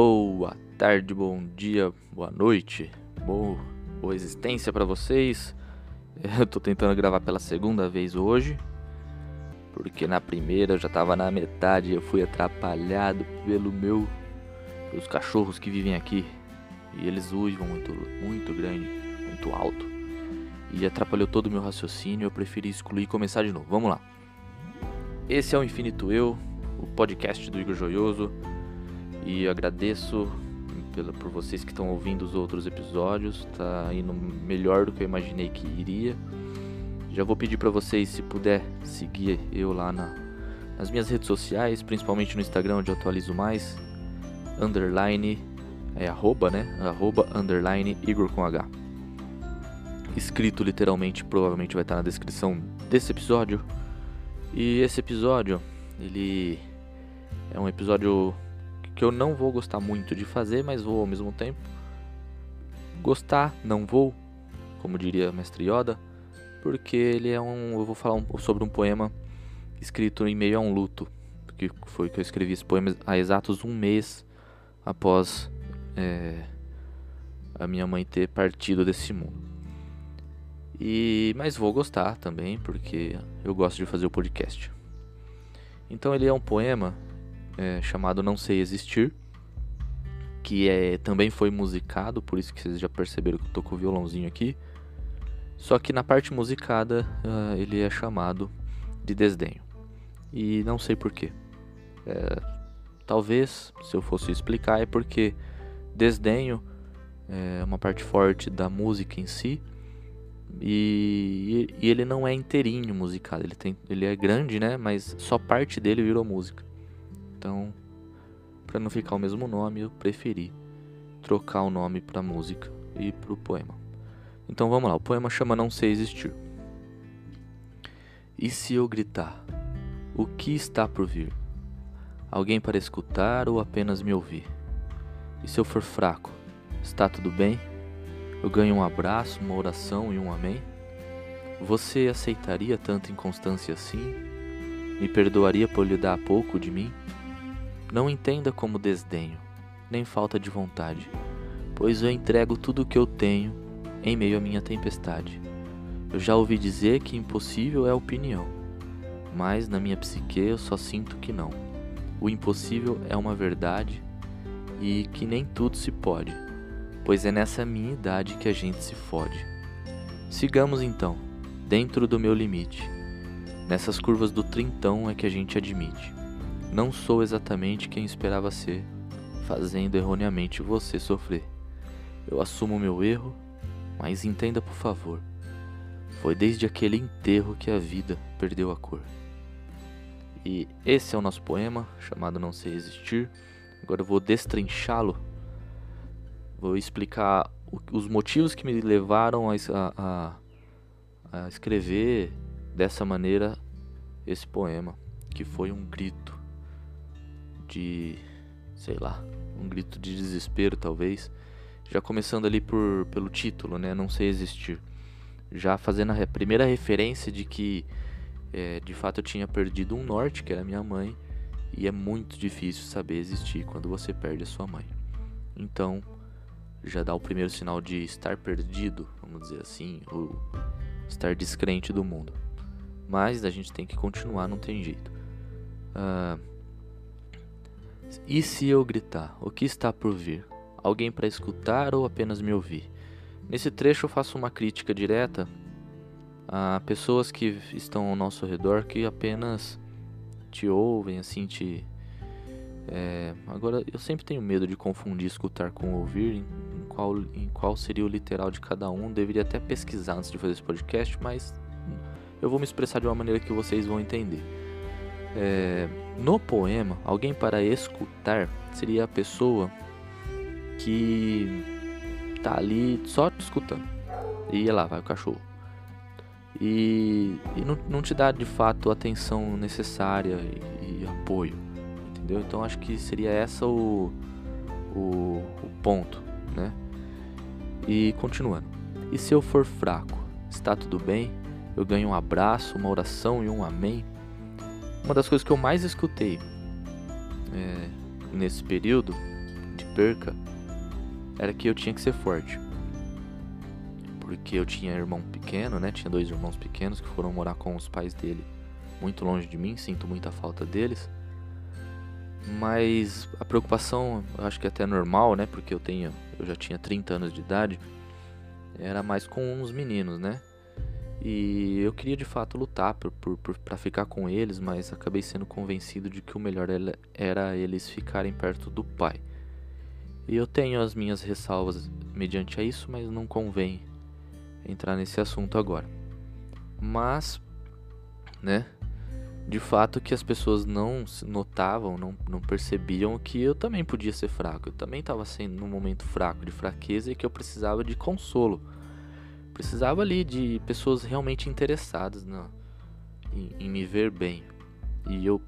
Boa tarde, bom dia, boa noite, boa, boa existência para vocês. Eu tô tentando gravar pela segunda vez hoje, porque na primeira eu já tava na metade, eu fui atrapalhado pelo meu pelos cachorros que vivem aqui e eles uivam muito muito grande, muito alto. E atrapalhou todo o meu raciocínio, eu preferi excluir e começar de novo. Vamos lá. Esse é o Infinito Eu, o podcast do Igor Joioso e agradeço pela, por vocês que estão ouvindo os outros episódios. Tá indo melhor do que eu imaginei que iria. Já vou pedir para vocês, se puder, seguir eu lá na, nas minhas redes sociais, principalmente no Instagram, onde eu atualizo mais. Underline, é arroba, né? Arroba, underline, Igor com H. Escrito literalmente, provavelmente vai estar na descrição desse episódio. E esse episódio, ele é um episódio que eu não vou gostar muito de fazer, mas vou ao mesmo tempo. Gostar, não vou, como diria Mestre Yoda, porque ele é um. Eu vou falar um, sobre um poema escrito em meio a um luto, que foi que eu escrevi esse poema há exatos um mês após é, a minha mãe ter partido desse mundo. E mas vou gostar também, porque eu gosto de fazer o podcast. Então ele é um poema é, chamado Não Sei Existir, que é, também foi musicado, por isso que vocês já perceberam que eu tô com o violãozinho aqui. Só que na parte musicada uh, ele é chamado de Desdenho. E não sei porquê. É, talvez, se eu fosse explicar, é porque Desdenho é uma parte forte da música em si. E, e, ele não é inteirinho musicado, ele, tem, ele é grande, né? Mas só parte dele virou música. Então, para não ficar o mesmo nome, eu preferi trocar o nome para música e para o poema. Então vamos lá, o poema chama Não Sei Existir. E se eu gritar? O que está por vir? Alguém para escutar ou apenas me ouvir? E se eu for fraco? Está tudo bem? Eu ganho um abraço, uma oração e um amém? Você aceitaria tanta inconstância assim? Me perdoaria por lhe dar pouco de mim? Não entenda como desdenho, nem falta de vontade, pois eu entrego tudo o que eu tenho em meio à minha tempestade. Eu já ouvi dizer que impossível é opinião, mas na minha psique eu só sinto que não. O impossível é uma verdade e que nem tudo se pode, pois é nessa minha idade que a gente se fode. Sigamos então, dentro do meu limite. Nessas curvas do trintão é que a gente admite. Não sou exatamente quem esperava ser, fazendo erroneamente você sofrer. Eu assumo meu erro, mas entenda por favor. Foi desde aquele enterro que a vida perdeu a cor. E esse é o nosso poema, chamado Não Sei Existir. Agora eu vou destrinchá-lo. Vou explicar os motivos que me levaram a, a, a escrever dessa maneira esse poema, que foi um grito de, sei lá, um grito de desespero talvez. Já começando ali por, pelo título, né? Não sei existir. Já fazendo a primeira referência de que é, de fato eu tinha perdido um norte, que era minha mãe, e é muito difícil saber existir quando você perde a sua mãe. Então, já dá o primeiro sinal de estar perdido, vamos dizer assim, ou estar descrente do mundo. Mas a gente tem que continuar, não tem jeito. Uh, e se eu gritar? O que está por vir? Alguém para escutar ou apenas me ouvir? Nesse trecho eu faço uma crítica direta a pessoas que estão ao nosso redor que apenas te ouvem, assim, te. É... agora, eu sempre tenho medo de confundir escutar com ouvir, em, em, qual, em qual seria o literal de cada um. Deveria até pesquisar antes de fazer esse podcast, mas eu vou me expressar de uma maneira que vocês vão entender. É, no poema, alguém para escutar seria a pessoa que tá ali só te escutando. E lá vai o cachorro. E, e não, não, te dá de fato a atenção necessária e, e, apoio. Entendeu? Então acho que seria essa o, o, o ponto, né? E continuando. E se eu for fraco, está tudo bem? Eu ganho um abraço, uma oração e um amém? Uma das coisas que eu mais escutei é, nesse período de perca era que eu tinha que ser forte. Porque eu tinha irmão pequeno, né? Tinha dois irmãos pequenos que foram morar com os pais dele muito longe de mim, sinto muita falta deles. Mas a preocupação, acho que é até normal, né? Porque eu tenho, eu já tinha 30 anos de idade, era mais com os meninos, né? E eu queria de fato lutar para ficar com eles, mas acabei sendo convencido de que o melhor era eles ficarem perto do pai. E eu tenho as minhas ressalvas mediante a isso, mas não convém entrar nesse assunto agora. Mas, né? De fato que as pessoas não notavam, não, não percebiam que eu também podia ser fraco. Eu também estava sendo num momento fraco, de fraqueza e que eu precisava de consolo precisava ali de pessoas realmente interessadas na, em, em me ver bem. E eu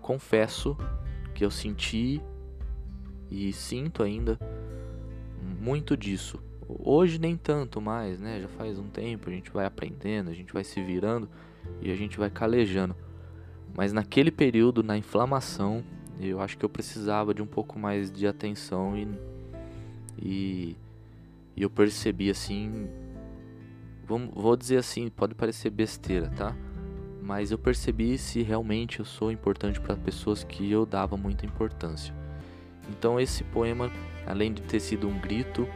confesso que eu senti e sinto ainda muito disso. Hoje nem tanto mais, né? Já faz um tempo, a gente vai aprendendo, a gente vai se virando e a gente vai calejando. Mas naquele período, na inflamação, eu acho que eu precisava de um pouco mais de atenção e, e, e eu percebi assim vamos, vou dizer assim, pode parecer besteira, tá? Mas eu percebi se realmente eu sou importante para pessoas que eu dava muita importância. Então esse poema, além de ter sido um grito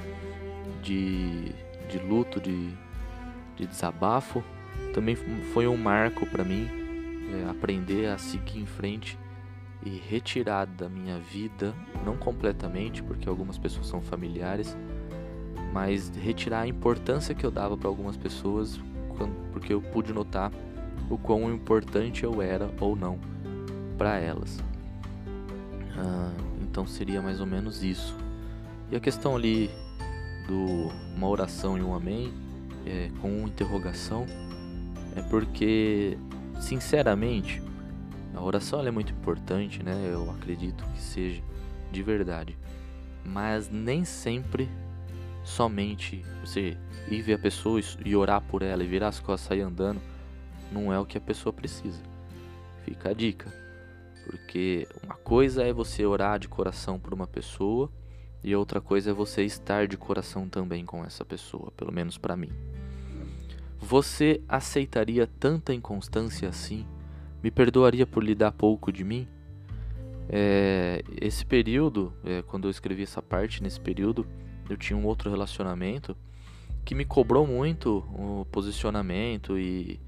de, de luto, de, de desabafo, também foi um marco para mim é, aprender a seguir em frente e retirar da minha vida, não completamente, porque algumas pessoas são familiares, mas retirar a importância que eu dava para algumas pessoas, porque eu pude notar o quão importante eu era ou não para elas. Ah, então seria mais ou menos isso. E a questão ali do uma oração e um amém é, com interrogação é porque, sinceramente, a oração é muito importante, né? Eu acredito que seja de verdade, mas nem sempre somente você ir ver a pessoa e orar por ela e virar as costas sair andando, não é o que a pessoa precisa. Fica a dica. Porque uma coisa é você orar de coração por uma pessoa e outra coisa é você estar de coração também com essa pessoa, pelo menos para mim. Você aceitaria tanta inconstância assim? Me perdoaria por lhe dar pouco de mim? É, esse período, é, quando eu escrevi essa parte, nesse período, eu tinha um outro relacionamento que me cobrou muito o posicionamento e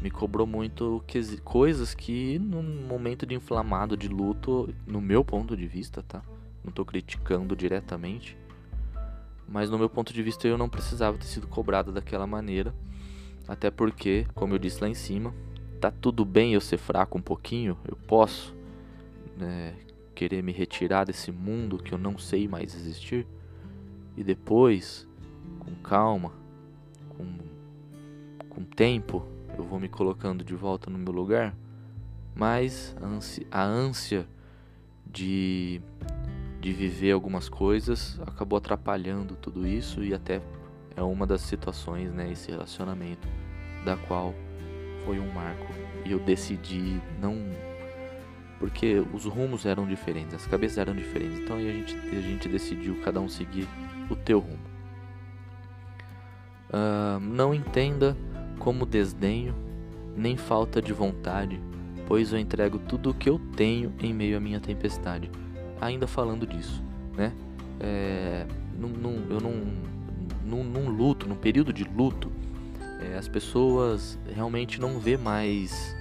me cobrou muito que, coisas que num momento de inflamado, de luto, no meu ponto de vista, tá? Não tô criticando diretamente, mas no meu ponto de vista eu não precisava ter sido cobrado daquela maneira, até porque, como eu disse lá em cima, tá tudo bem eu ser fraco um pouquinho, eu posso né, querer me retirar desse mundo que eu não sei mais existir e depois, com calma, com, com tempo, eu vou me colocando de volta no meu lugar, mas a ânsia, a ânsia de, de viver algumas coisas acabou atrapalhando tudo isso e até é uma das situações, né, esse relacionamento, da qual foi um marco e eu decidi não porque os rumos eram diferentes, as cabeças eram diferentes. Então a gente, a gente decidiu cada um seguir o teu rumo. Uh, não entenda como desdenho, nem falta de vontade, pois eu entrego tudo o que eu tenho em meio à minha tempestade. Ainda falando disso, né? É, num, num, eu não, num, num, luto, num período de luto, é, as pessoas realmente não vê mais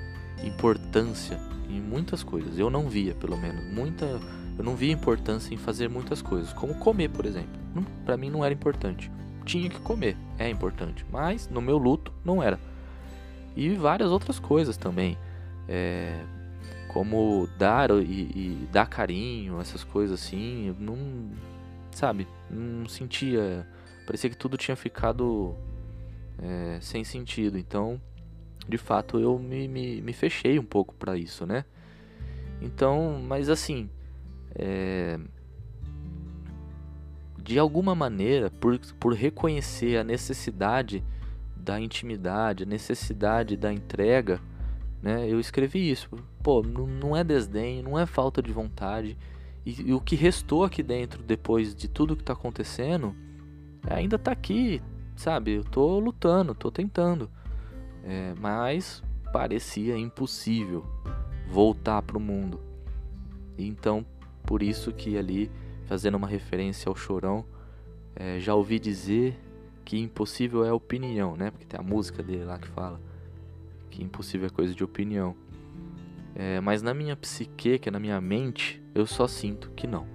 importância em muitas coisas. Eu não via, pelo menos, muita eu não via importância em fazer muitas coisas, como comer, por exemplo. Para mim não era importante. Tinha que comer, é importante, mas no meu luto não era. E várias outras coisas também, é, como dar e, e, dar carinho, essas coisas assim. Eu não, sabe, não sentia. Parecia que tudo tinha ficado é, sem sentido. Então, de fato, eu me, me, me fechei um pouco para isso, né? Então, mas assim, é, de alguma maneira, por, por reconhecer a necessidade da intimidade, a necessidade da entrega, né, eu escrevi isso. Pô, não, é desdém, não é falta de vontade, E, e o que restou aqui dentro depois de tudo que está acontecendo ainda está aqui, sabe? Eu tô lutando, tô tentando. É, mas parecia impossível voltar para o mundo. Então, por isso que ali, fazendo uma referência ao Chorão, é, já ouvi dizer que impossível é opinião, né? Porque tem a música dele lá que fala que impossível é coisa de opinião. É, mas na minha psique, que é na minha mente, eu só sinto que não.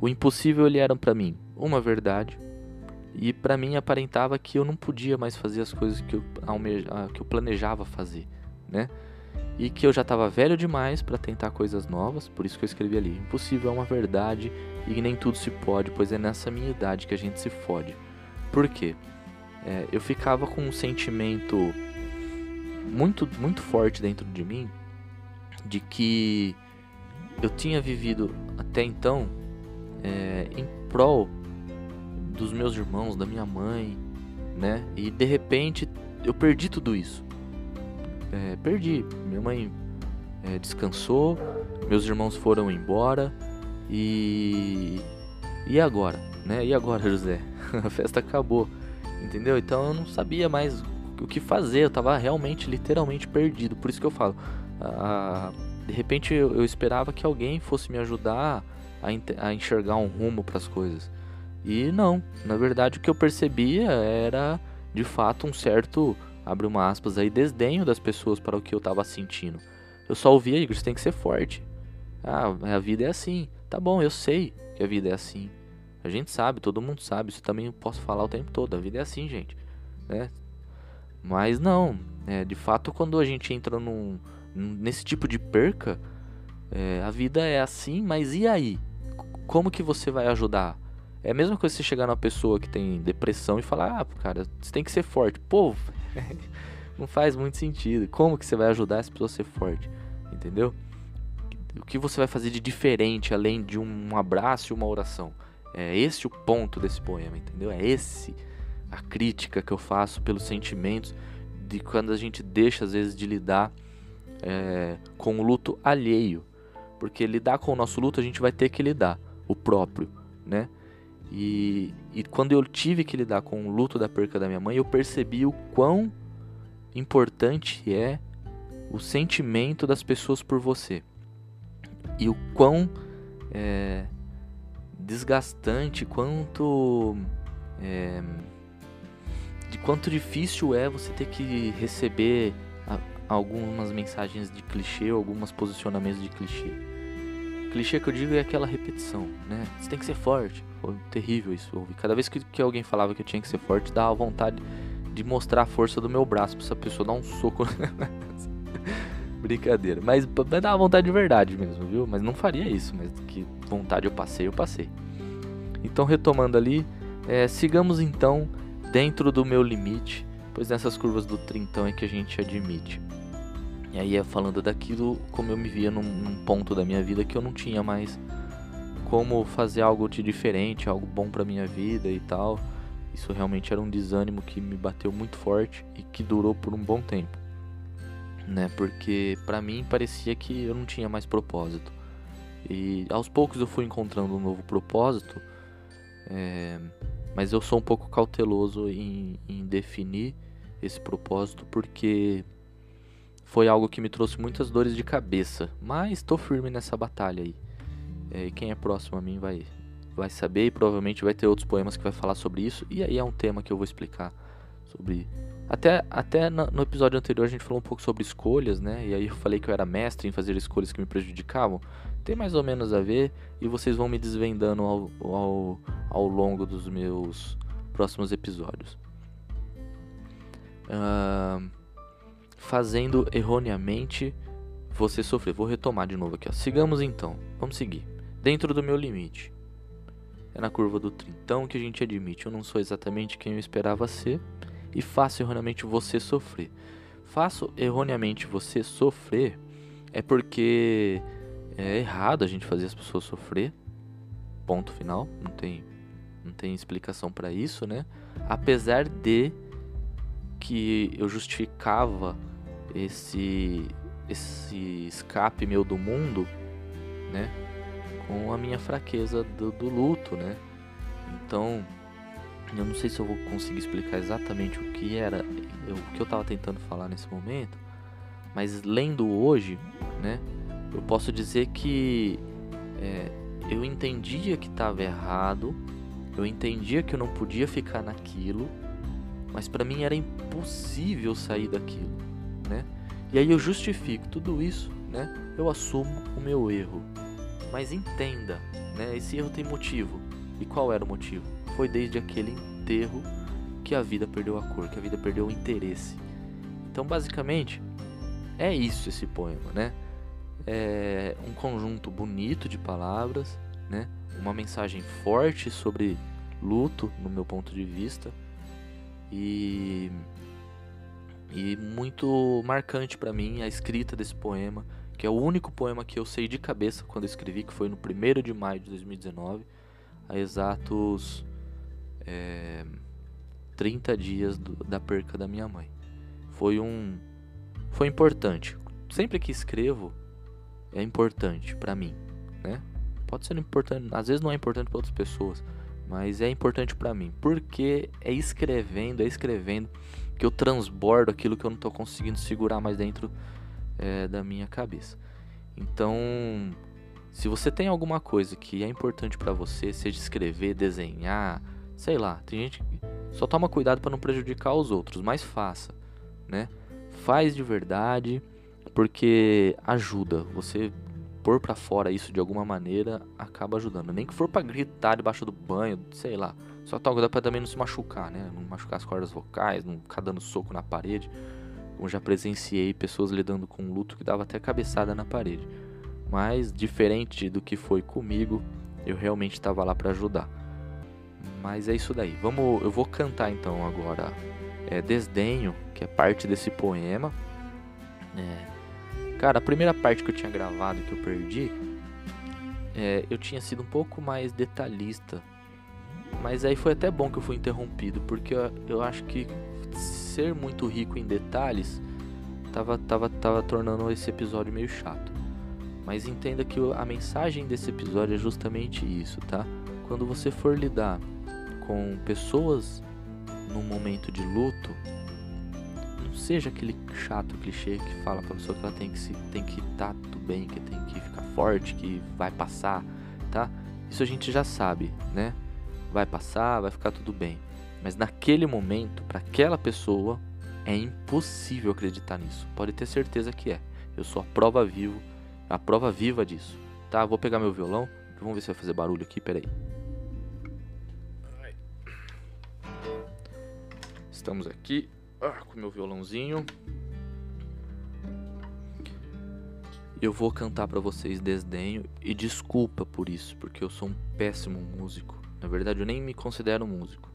O impossível ele era para mim uma verdade e para mim aparentava que eu não podia mais fazer as coisas que eu, que eu planejava fazer, né? E que eu já estava velho demais para tentar coisas novas, por isso que eu escrevi ali: impossível é uma verdade e nem tudo se pode, pois é nessa minha idade que a gente se fode. Por quê? É, eu ficava com um sentimento muito, muito forte dentro de mim de que eu tinha vivido até então é, em prol dos meus irmãos, da minha mãe, né? E de repente eu perdi tudo isso. É, perdi. Minha mãe é, descansou, meus irmãos foram embora e e agora, né? E agora, José? A festa acabou, entendeu? Então eu não sabia mais o que fazer. Eu tava realmente, literalmente perdido. Por isso que eu falo, de repente eu, eu, esperava que alguém fosse me ajudar a enxergar um rumo para as coisas. E não, na verdade o que eu percebia era de fato um certo, abre uma aspas aí, desdenho das pessoas para o que eu estava sentindo. Eu só ouvia, Igor, você tem que ser forte. Ah, a vida é assim. Tá bom, eu sei que a vida é assim. A gente sabe, todo mundo sabe. Isso também eu posso falar o tempo todo. A vida é assim, gente. Né? Mas não. É, de fato, quando a gente entra num, nesse tipo de perca, é, a vida é assim, mas e aí? Como que você vai ajudar? É a mesma coisa você chegar numa pessoa que tem depressão e falar, ah, cara, você tem que ser forte. Pô, não faz muito sentido. Como que você vai ajudar essa pessoa a ser forte? Entendeu? O que você vai fazer de diferente além de um abraço e uma oração? É esse o ponto desse poema, entendeu? É esse a crítica que eu faço pelos sentimentos de quando a gente deixa às vezes de lidar é, com o luto alheio, porque lidar com o nosso luto a gente vai ter que lidar, o próprio, né? E, e quando eu tive que lidar com o luto da perca da minha mãe, eu percebi o quão importante é o sentimento das pessoas por você e o quão é, desgastante, quanto é, de quanto difícil é você ter que receber a, algumas mensagens de clichê, alguns posicionamentos de clichê. Clichê que eu digo é aquela repetição, né? Você tem que ser forte. Foi terrível isso. Cada vez que, que alguém falava que eu tinha que ser forte, dava vontade de mostrar a força do meu braço pra essa pessoa dar um soco. Brincadeira. Mas, mas dava vontade de verdade mesmo, viu? Mas não faria isso. Mas que vontade eu passei, eu passei. Então, retomando ali, é, sigamos então dentro do meu limite, pois nessas curvas do trintão é que a gente admite. E aí é falando daquilo como eu me via num, num ponto da minha vida que eu não tinha mais como fazer algo de diferente, algo bom para minha vida e tal. Isso realmente era um desânimo que me bateu muito forte e que durou por um bom tempo, né? Porque para mim parecia que eu não tinha mais propósito. E aos poucos eu fui encontrando um novo propósito. É, mas eu sou um pouco cauteloso em, em definir esse propósito porque foi algo que me trouxe muitas dores de cabeça. Mas estou firme nessa batalha aí. É, quem é próximo a mim vai, vai saber e provavelmente vai ter outros poemas que vai falar sobre isso. E aí é um tema que eu vou explicar sobre. Até, até no episódio anterior a gente falou um pouco sobre escolhas, né? E aí eu falei que eu era mestre em fazer escolhas que me prejudicavam tem mais ou menos a ver e vocês vão me desvendando ao, ao, ao longo dos meus próximos episódios. Uh, fazendo erroneamente você sofrer. Vou retomar de novo aqui. Ó. Sigamos então. Vamos seguir. Dentro do meu limite. É na curva do trintão que a gente admite. Eu não sou exatamente quem eu esperava ser e faço erroneamente você sofrer. Faço erroneamente você sofrer é porque é errado a gente fazer as pessoas sofrer. Ponto final. Não tem, não tem explicação para isso, né? Apesar de que eu justificava esse esse escape meu do mundo, né? Com a minha fraqueza do, do luto, né? Então, eu não sei se eu vou conseguir explicar exatamente o que era, o que eu estava tentando falar nesse momento, mas lendo hoje, né, eu posso dizer que é, eu entendia que estava errado, eu entendia que eu não podia ficar naquilo, mas para mim era impossível sair daquilo, né? E aí eu justifico tudo isso, né? Eu assumo o meu erro. Mas entenda, né? Esse erro tem motivo. E qual era o motivo? Foi desde aquele enterro que a vida perdeu a cor, que a vida perdeu o interesse. Então, basicamente, é isso esse poema, né? É um conjunto bonito de palavras, né? Uma mensagem forte sobre luto, no meu ponto de vista, e e muito marcante para mim a escrita desse poema, que é o único poema que eu sei de cabeça quando escrevi, que foi no 1 de maio de 2019, a exatos é, 30 dias do, da perca da minha mãe. Foi um foi importante. Sempre que escrevo é importante para mim, né? Pode ser importante, às vezes não é importante para outras pessoas, mas é importante para mim, porque é escrevendo, é escrevendo que eu transbordo aquilo que eu não estou conseguindo segurar mais dentro é, da minha cabeça. Então, se você tem alguma coisa que é importante para você, seja escrever, desenhar, sei lá, tem gente que só toma cuidado para não prejudicar os outros, mas faça, né? Faz de verdade, porque ajuda. Você pôr para fora isso de alguma maneira acaba ajudando. Nem que for para gritar debaixo do banho, sei lá. Só tal coisa para também não se machucar, né? Não machucar as cordas vocais, não ficar dando soco na parede. Como já presenciei pessoas lidando com luto que dava até cabeçada na parede. Mas diferente do que foi comigo, eu realmente estava lá para ajudar. Mas é isso daí. Vamos, eu vou cantar então agora é, Desdenho, que é parte desse poema. É, cara, a primeira parte que eu tinha gravado que eu perdi, é, eu tinha sido um pouco mais detalhista mas aí foi até bom que eu fui interrompido, porque eu, eu acho que ser muito rico em detalhes tava, tava, tava tornando esse episódio meio chato. Mas entenda que a mensagem desse episódio é justamente isso, tá? Quando você for lidar com pessoas num momento de luto, não seja aquele chato clichê que fala pra pessoa que ela tem que se tem que estar tá tudo bem, que tem que ficar forte, que vai passar, tá? Isso a gente já sabe, né? vai passar, vai ficar tudo bem. Mas naquele momento, para aquela pessoa, é impossível acreditar nisso. Pode ter certeza que é. Eu sou a prova viva, a prova viva disso. Tá? Vou pegar meu violão. Vamos ver se vai fazer barulho aqui, peraí. Estamos aqui ah, com meu violãozinho. Eu vou cantar para vocês Desdenho e desculpa por isso, porque eu sou um péssimo músico. Na verdade, eu nem me considero músico.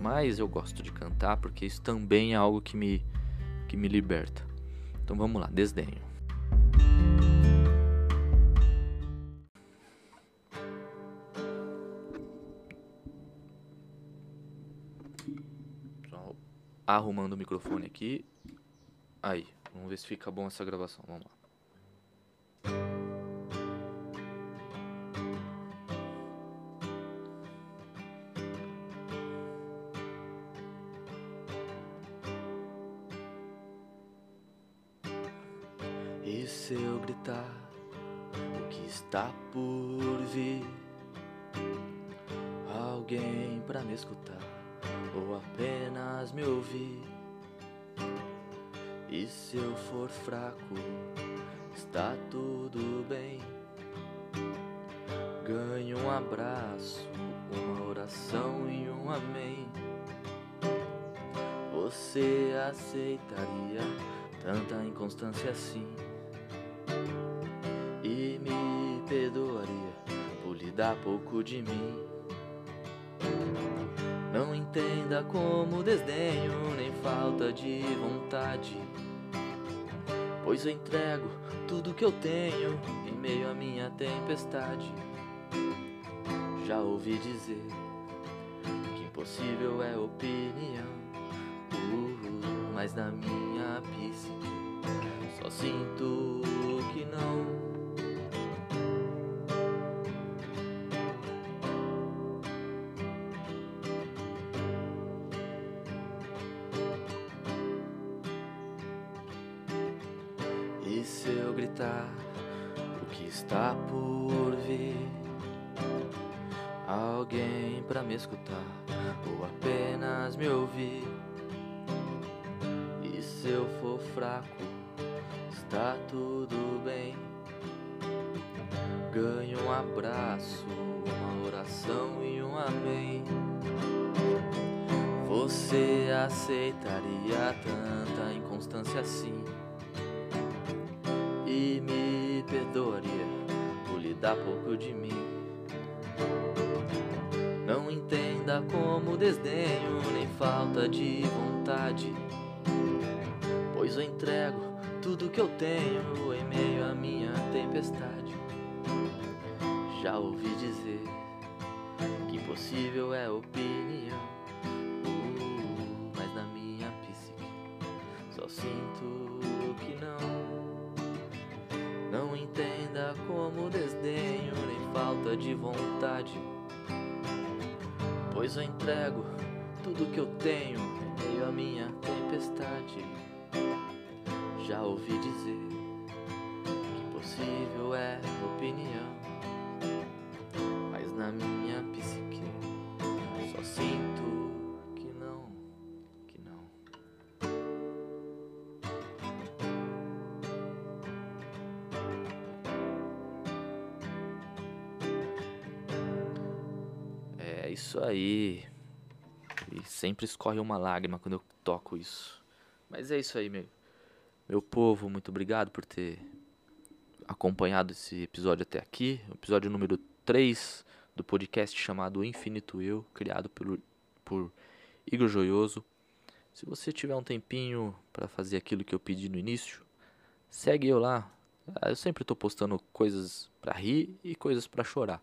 Mas eu gosto de cantar porque isso também é algo que me, que me liberta. Então vamos lá, desdenho. Arrumando o microfone aqui. Aí, vamos ver se fica bom essa gravação. Vamos lá. Para me escutar ou apenas me ouvir? E se eu for fraco, está tudo bem. Ganho um abraço, uma oração e um amém. Você aceitaria tanta inconstância assim? perdoaria por lhe dar pouco de mim. Entenda como desdenho nem falta de vontade, pois eu entrego tudo que eu tenho em meio à minha tempestade. Já ouvi dizer que impossível é opinião, uh, mas na minha psique só sinto que não o que está por vir? Alguém pra me escutar ou apenas me ouvir? E se eu for fraco, está tudo bem? Ganho um abraço, uma oração e um amém. Você aceitaria tanta inconstância assim? E me perdoaria por lhe dar pouco de mim? Não entenda como desdenho nem falta de vontade, pois eu entrego tudo que eu tenho em meio à minha tempestade. Já ouvi dizer que impossível é opinião, uh, mas na minha psique só sinto Não entenda como desdenho nem falta de vontade, pois eu entrego tudo que eu tenho em meio à minha tempestade. Já ouvi dizer que impossível é opinião isso aí. E sempre escorre uma lágrima quando eu toco isso. Mas é isso aí, meu. Meu povo, muito obrigado por ter acompanhado esse episódio até aqui. Episódio número 3 do podcast chamado Infinito Eu, criado pelo, por Igor Joioso. Se você tiver um tempinho para fazer aquilo que eu pedi no início, segue eu lá. Eu sempre estou postando coisas para rir e coisas para chorar.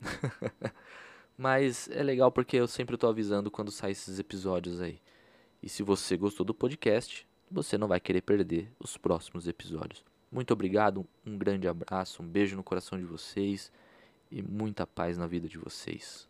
Mas é legal porque eu sempre estou avisando quando saem esses episódios aí. E se você gostou do podcast, você não vai querer perder os próximos episódios. Muito obrigado, um grande abraço, um beijo no coração de vocês e muita paz na vida de vocês.